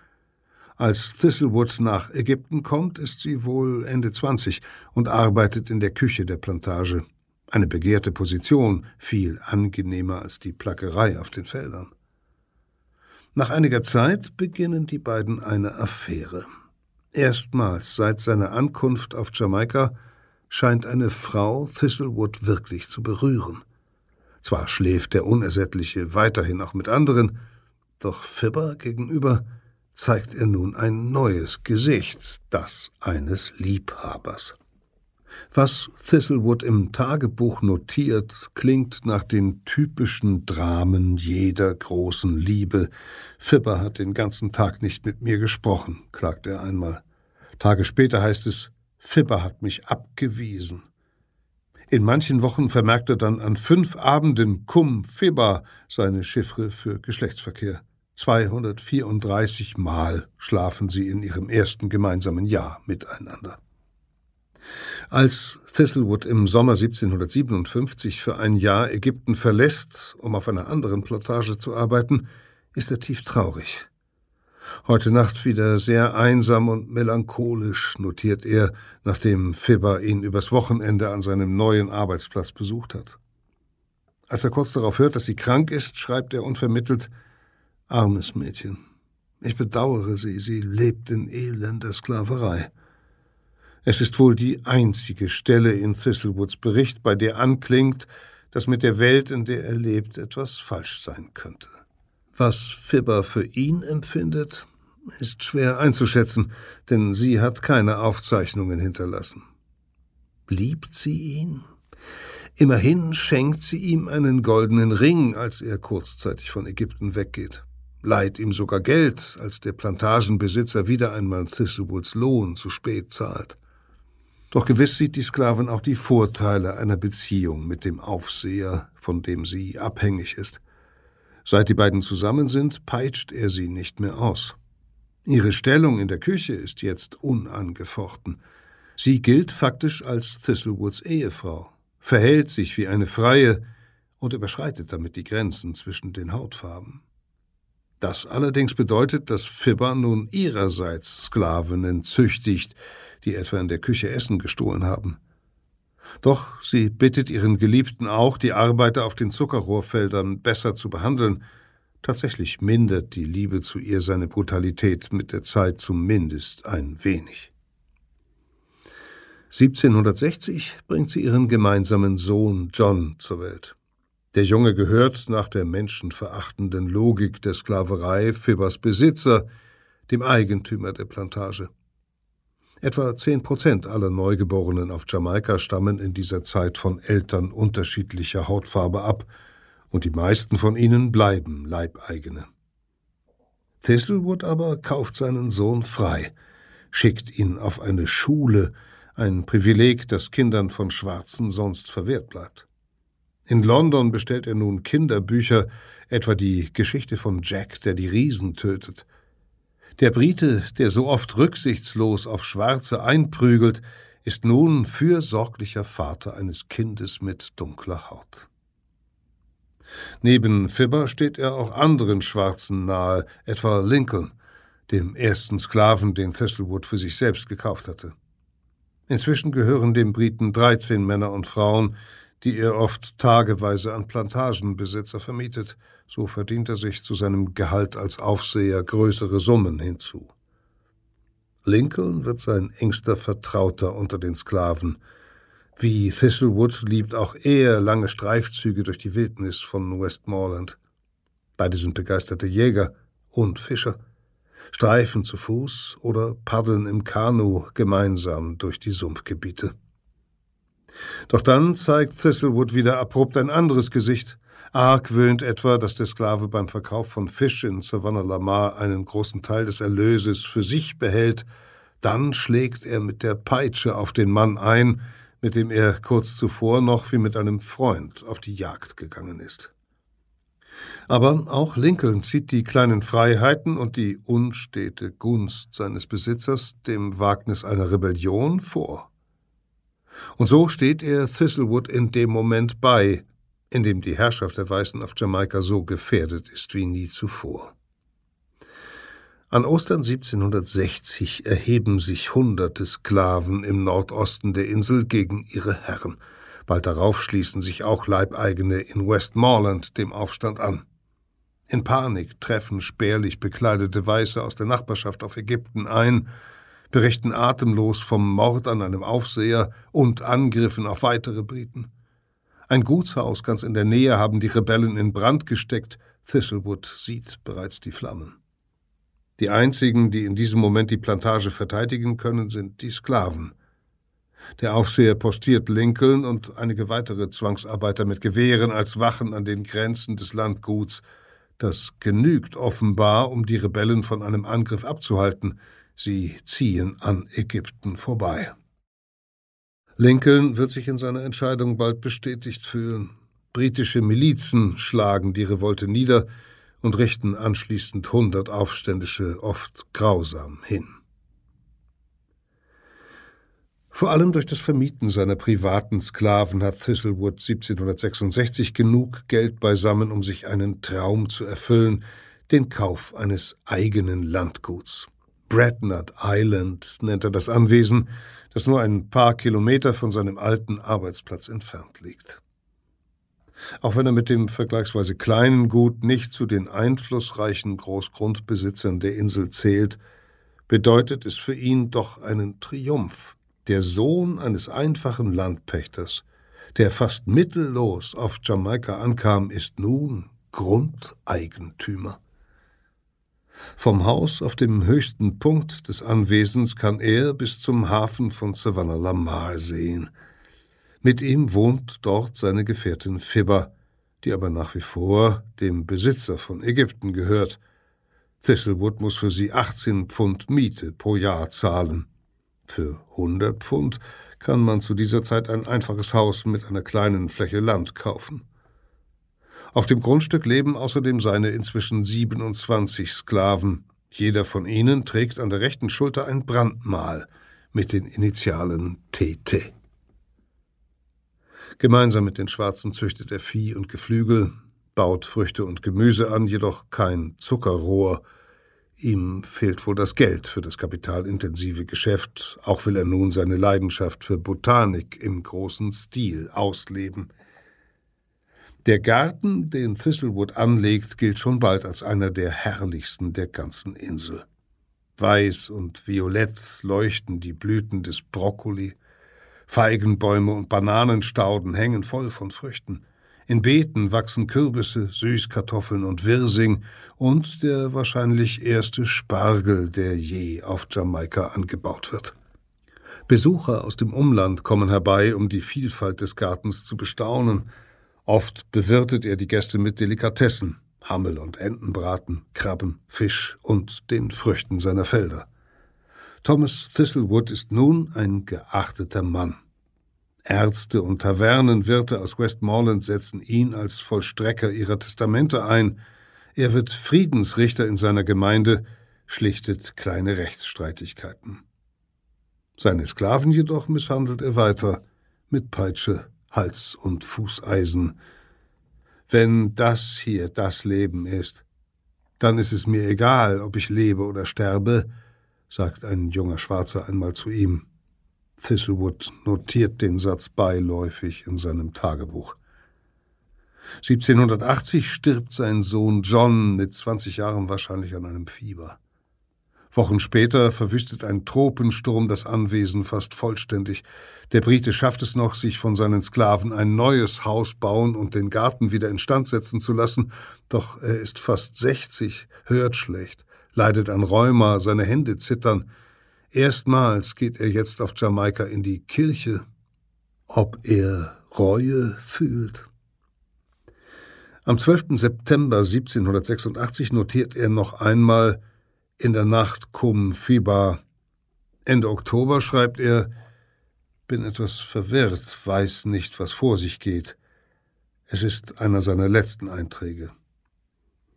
als Thistlewood nach Ägypten kommt, ist sie wohl Ende 20 und arbeitet in der Küche der Plantage. Eine begehrte Position, viel angenehmer als die Plackerei auf den Feldern. Nach einiger Zeit beginnen die beiden eine Affäre. Erstmals seit seiner Ankunft auf Jamaika scheint eine Frau Thistlewood wirklich zu berühren. Zwar schläft der Unersättliche weiterhin auch mit anderen, doch Fibber gegenüber zeigt er nun ein neues Gesicht, das eines Liebhabers. Was Thistlewood im Tagebuch notiert, klingt nach den typischen Dramen jeder großen Liebe. Fibber hat den ganzen Tag nicht mit mir gesprochen, klagt er einmal. Tage später heißt es, Fibber hat mich abgewiesen. In manchen Wochen vermerkt er dann an fünf Abenden cum Fibber seine Chiffre für Geschlechtsverkehr. 234 Mal schlafen sie in ihrem ersten gemeinsamen Jahr miteinander. Als Thistlewood im Sommer 1757 für ein Jahr Ägypten verlässt, um auf einer anderen Plantage zu arbeiten, ist er tief traurig. Heute Nacht wieder sehr einsam und melancholisch, notiert er, nachdem Fibber ihn übers Wochenende an seinem neuen Arbeitsplatz besucht hat. Als er kurz darauf hört, dass sie krank ist, schreibt er unvermittelt, Armes Mädchen. Ich bedauere sie, sie lebt in elender Sklaverei. Es ist wohl die einzige Stelle in Thistlewoods Bericht, bei der anklingt, dass mit der Welt, in der er lebt, etwas falsch sein könnte. Was Fibber für ihn empfindet, ist schwer einzuschätzen, denn sie hat keine Aufzeichnungen hinterlassen. Liebt sie ihn? Immerhin schenkt sie ihm einen goldenen Ring, als er kurzzeitig von Ägypten weggeht leiht ihm sogar Geld, als der Plantagenbesitzer wieder einmal Thistlewoods Lohn zu spät zahlt. Doch gewiss sieht die Sklavin auch die Vorteile einer Beziehung mit dem Aufseher, von dem sie abhängig ist. Seit die beiden zusammen sind, peitscht er sie nicht mehr aus. Ihre Stellung in der Küche ist jetzt unangefochten. Sie gilt faktisch als Thistlewoods Ehefrau, verhält sich wie eine Freie und überschreitet damit die Grenzen zwischen den Hautfarben. Das allerdings bedeutet, dass Fibber nun ihrerseits Sklavinnen züchtigt, die etwa in der Küche Essen gestohlen haben. Doch sie bittet ihren Geliebten auch, die Arbeiter auf den Zuckerrohrfeldern besser zu behandeln. Tatsächlich mindert die Liebe zu ihr seine Brutalität mit der Zeit zumindest ein wenig. 1760 bringt sie ihren gemeinsamen Sohn John zur Welt. Der Junge gehört nach der menschenverachtenden Logik der Sklaverei Fibbers Besitzer, dem Eigentümer der Plantage. Etwa zehn Prozent aller Neugeborenen auf Jamaika stammen in dieser Zeit von Eltern unterschiedlicher Hautfarbe ab, und die meisten von ihnen bleiben Leibeigene. Thistlewood aber kauft seinen Sohn frei, schickt ihn auf eine Schule, ein Privileg, das Kindern von Schwarzen sonst verwehrt bleibt. In London bestellt er nun Kinderbücher, etwa die Geschichte von Jack, der die Riesen tötet. Der Brite, der so oft rücksichtslos auf Schwarze einprügelt, ist nun fürsorglicher Vater eines Kindes mit dunkler Haut. Neben Fibber steht er auch anderen Schwarzen nahe, etwa Lincoln, dem ersten Sklaven, den Thistlewood für sich selbst gekauft hatte. Inzwischen gehören dem Briten 13 Männer und Frauen, die er oft tageweise an Plantagenbesitzer vermietet, so verdient er sich zu seinem Gehalt als Aufseher größere Summen hinzu. Lincoln wird sein engster Vertrauter unter den Sklaven. Wie Thistlewood liebt auch er lange Streifzüge durch die Wildnis von Westmoreland. Beide sind begeisterte Jäger und Fischer, streifen zu Fuß oder paddeln im Kanu gemeinsam durch die Sumpfgebiete. Doch dann zeigt Thistlewood wieder abrupt ein anderes Gesicht. Argwöhnt etwa, dass der Sklave beim Verkauf von Fisch in Savannah Lamar einen großen Teil des Erlöses für sich behält, dann schlägt er mit der Peitsche auf den Mann ein, mit dem er kurz zuvor noch wie mit einem Freund auf die Jagd gegangen ist. Aber auch Lincoln zieht die kleinen Freiheiten und die unstete Gunst seines Besitzers dem Wagnis einer Rebellion vor. Und so steht er Thistlewood in dem Moment bei, in dem die Herrschaft der Weißen auf Jamaika so gefährdet ist wie nie zuvor. An Ostern 1760 erheben sich hunderte Sklaven im Nordosten der Insel gegen ihre Herren. Bald darauf schließen sich auch Leibeigene in Westmoreland dem Aufstand an. In Panik treffen spärlich bekleidete Weiße aus der Nachbarschaft auf Ägypten ein, berichten atemlos vom Mord an einem Aufseher und Angriffen auf weitere Briten. Ein Gutshaus ganz in der Nähe haben die Rebellen in Brand gesteckt. Thistlewood sieht bereits die Flammen. Die einzigen, die in diesem Moment die Plantage verteidigen können, sind die Sklaven. Der Aufseher postiert Lincoln und einige weitere Zwangsarbeiter mit Gewehren als Wachen an den Grenzen des Landguts. Das genügt offenbar, um die Rebellen von einem Angriff abzuhalten. Sie ziehen an Ägypten vorbei. Lincoln wird sich in seiner Entscheidung bald bestätigt fühlen. Britische Milizen schlagen die Revolte nieder, und richten anschließend hundert Aufständische oft grausam hin. Vor allem durch das Vermieten seiner privaten Sklaven hat Thistlewood 1766 genug Geld beisammen, um sich einen Traum zu erfüllen, den Kauf eines eigenen Landguts. Bradnut Island nennt er das Anwesen, das nur ein paar Kilometer von seinem alten Arbeitsplatz entfernt liegt. Auch wenn er mit dem vergleichsweise kleinen Gut nicht zu den einflussreichen Großgrundbesitzern der Insel zählt, bedeutet es für ihn doch einen Triumph. Der Sohn eines einfachen Landpächters, der fast mittellos auf Jamaika ankam, ist nun Grundeigentümer. Vom Haus auf dem höchsten Punkt des Anwesens kann er bis zum Hafen von Savannah Lamar sehen – mit ihm wohnt dort seine Gefährtin Fibber, die aber nach wie vor dem Besitzer von Ägypten gehört. Thistlewood muss für sie 18 Pfund Miete pro Jahr zahlen. Für 100 Pfund kann man zu dieser Zeit ein einfaches Haus mit einer kleinen Fläche Land kaufen. Auf dem Grundstück leben außerdem seine inzwischen 27 Sklaven. Jeder von ihnen trägt an der rechten Schulter ein Brandmal mit den Initialen TT. Gemeinsam mit den Schwarzen züchtet er Vieh und Geflügel, baut Früchte und Gemüse an, jedoch kein Zuckerrohr. Ihm fehlt wohl das Geld für das kapitalintensive Geschäft, auch will er nun seine Leidenschaft für Botanik im großen Stil ausleben. Der Garten, den Thistlewood anlegt, gilt schon bald als einer der herrlichsten der ganzen Insel. Weiß und violett leuchten die Blüten des Brokkoli, Feigenbäume und Bananenstauden hängen voll von Früchten. In Beeten wachsen Kürbisse, Süßkartoffeln und Wirsing und der wahrscheinlich erste Spargel, der je auf Jamaika angebaut wird. Besucher aus dem Umland kommen herbei, um die Vielfalt des Gartens zu bestaunen. Oft bewirtet er die Gäste mit Delikatessen, Hammel und Entenbraten, Krabben, Fisch und den Früchten seiner Felder. Thomas Thistlewood ist nun ein geachteter Mann. Ärzte und Tavernenwirte aus Westmoreland setzen ihn als Vollstrecker ihrer Testamente ein. Er wird Friedensrichter in seiner Gemeinde, schlichtet kleine Rechtsstreitigkeiten. Seine Sklaven jedoch misshandelt er weiter mit Peitsche, Hals und Fußeisen. Wenn das hier das Leben ist, dann ist es mir egal, ob ich lebe oder sterbe, sagt ein junger Schwarzer einmal zu ihm. Thistlewood notiert den Satz beiläufig in seinem Tagebuch. 1780 stirbt sein Sohn John mit 20 Jahren wahrscheinlich an einem Fieber. Wochen später verwüstet ein Tropensturm das Anwesen fast vollständig. Der Brite schafft es noch, sich von seinen Sklaven ein neues Haus bauen und den Garten wieder instand setzen zu lassen, doch er ist fast 60, hört schlecht, leidet an Rheuma, seine Hände zittern. Erstmals geht er jetzt auf Jamaika in die Kirche. Ob er Reue fühlt? Am 12. September 1786 notiert er noch einmal in der Nacht cum Fiba. Ende Oktober schreibt er, bin etwas verwirrt, weiß nicht, was vor sich geht. Es ist einer seiner letzten Einträge.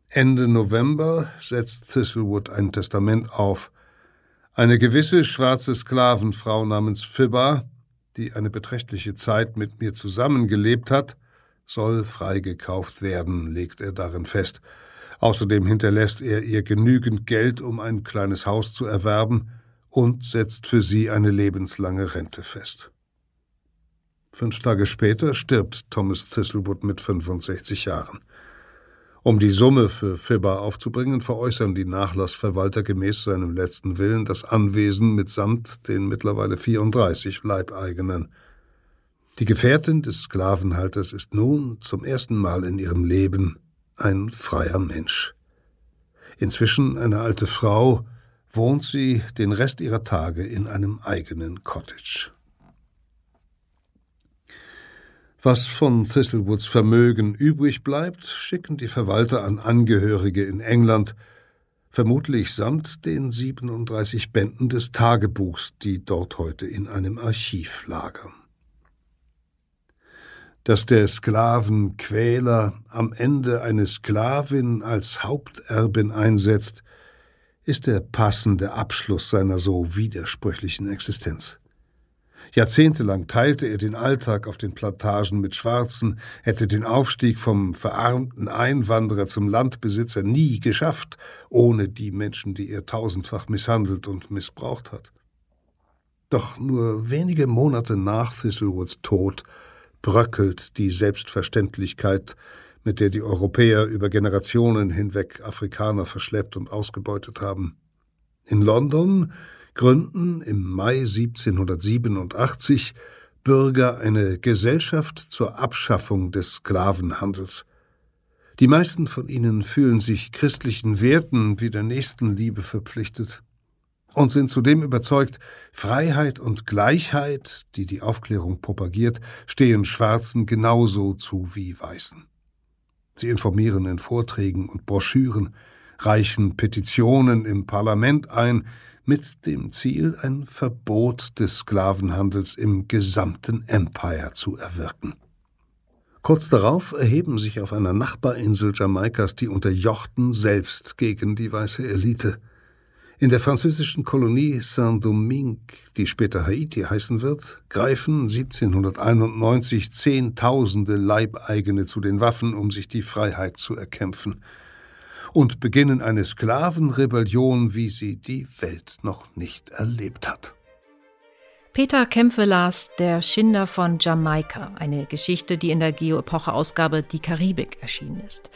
Ende November setzt Thistlewood ein Testament auf. Eine gewisse schwarze Sklavenfrau namens Fibba, die eine beträchtliche Zeit mit mir zusammengelebt hat, soll freigekauft werden, legt er darin fest. Außerdem hinterlässt er ihr genügend Geld, um ein kleines Haus zu erwerben, und setzt für sie eine lebenslange Rente fest. Fünf Tage später stirbt Thomas Thistlewood mit 65 Jahren. Um die Summe für Fibber aufzubringen, veräußern die Nachlassverwalter gemäß seinem letzten Willen das Anwesen mitsamt den mittlerweile 34 Leibeigenen. Die Gefährtin des Sklavenhalters ist nun zum ersten Mal in ihrem Leben ein freier Mensch. Inzwischen eine alte Frau, wohnt sie den Rest ihrer Tage in einem eigenen Cottage. Was von Thistlewoods Vermögen übrig bleibt, schicken die Verwalter an Angehörige in England, vermutlich samt den 37 Bänden des Tagebuchs, die dort heute in einem Archiv lagern dass der Sklavenquäler am Ende eine Sklavin als Haupterbin einsetzt, ist der passende Abschluss seiner so widersprüchlichen Existenz. Jahrzehntelang teilte er den Alltag auf den Plantagen mit Schwarzen, hätte den Aufstieg vom verarmten Einwanderer zum Landbesitzer nie geschafft, ohne die Menschen, die er tausendfach misshandelt und missbraucht hat. Doch nur wenige Monate nach Thistlewoods Tod bröckelt die Selbstverständlichkeit, mit der die Europäer über Generationen hinweg Afrikaner verschleppt und ausgebeutet haben. In London gründen im Mai 1787 Bürger eine Gesellschaft zur Abschaffung des Sklavenhandels. Die meisten von ihnen fühlen sich christlichen Werten wie der Nächstenliebe verpflichtet und sind zudem überzeugt, Freiheit und Gleichheit, die die Aufklärung propagiert, stehen Schwarzen genauso zu wie Weißen. Sie informieren in Vorträgen und Broschüren, reichen Petitionen im Parlament ein, mit dem Ziel, ein Verbot des Sklavenhandels im gesamten Empire zu erwirken. Kurz darauf erheben sich auf einer Nachbarinsel Jamaikas die Unterjochten selbst gegen die weiße Elite – in der französischen Kolonie Saint-Domingue, die später Haiti heißen wird, greifen 1791 Zehntausende Leibeigene zu den Waffen, um sich die Freiheit zu erkämpfen, und beginnen eine Sklavenrebellion, wie sie die Welt noch nicht erlebt hat. Peter Kämpfe las Der Schinder von Jamaika, eine Geschichte, die in der Geo-Epoche-Ausgabe Die Karibik erschienen ist.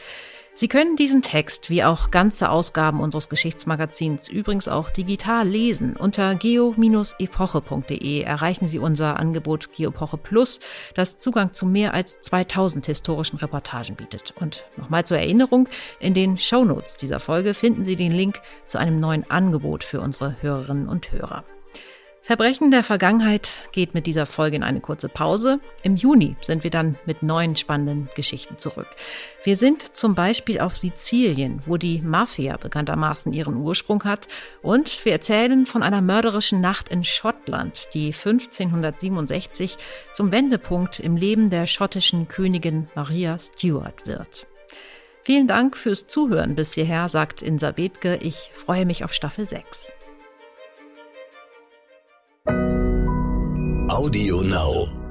Sie können diesen Text wie auch ganze Ausgaben unseres Geschichtsmagazins übrigens auch digital lesen. Unter geo-epoche.de erreichen Sie unser Angebot Geopoche Plus, das Zugang zu mehr als 2000 historischen Reportagen bietet. Und nochmal zur Erinnerung, in den Shownotes dieser Folge finden Sie den Link zu einem neuen Angebot für unsere Hörerinnen und Hörer. Verbrechen der Vergangenheit geht mit dieser Folge in eine kurze Pause. Im Juni sind wir dann mit neuen spannenden Geschichten zurück. Wir sind zum Beispiel auf Sizilien, wo die Mafia bekanntermaßen ihren Ursprung hat. Und wir erzählen von einer mörderischen Nacht in Schottland, die 1567 zum Wendepunkt im Leben der schottischen Königin Maria Stuart wird. Vielen Dank fürs Zuhören bis hierher, sagt Insa Bethke. Ich freue mich auf Staffel 6. Audio Now.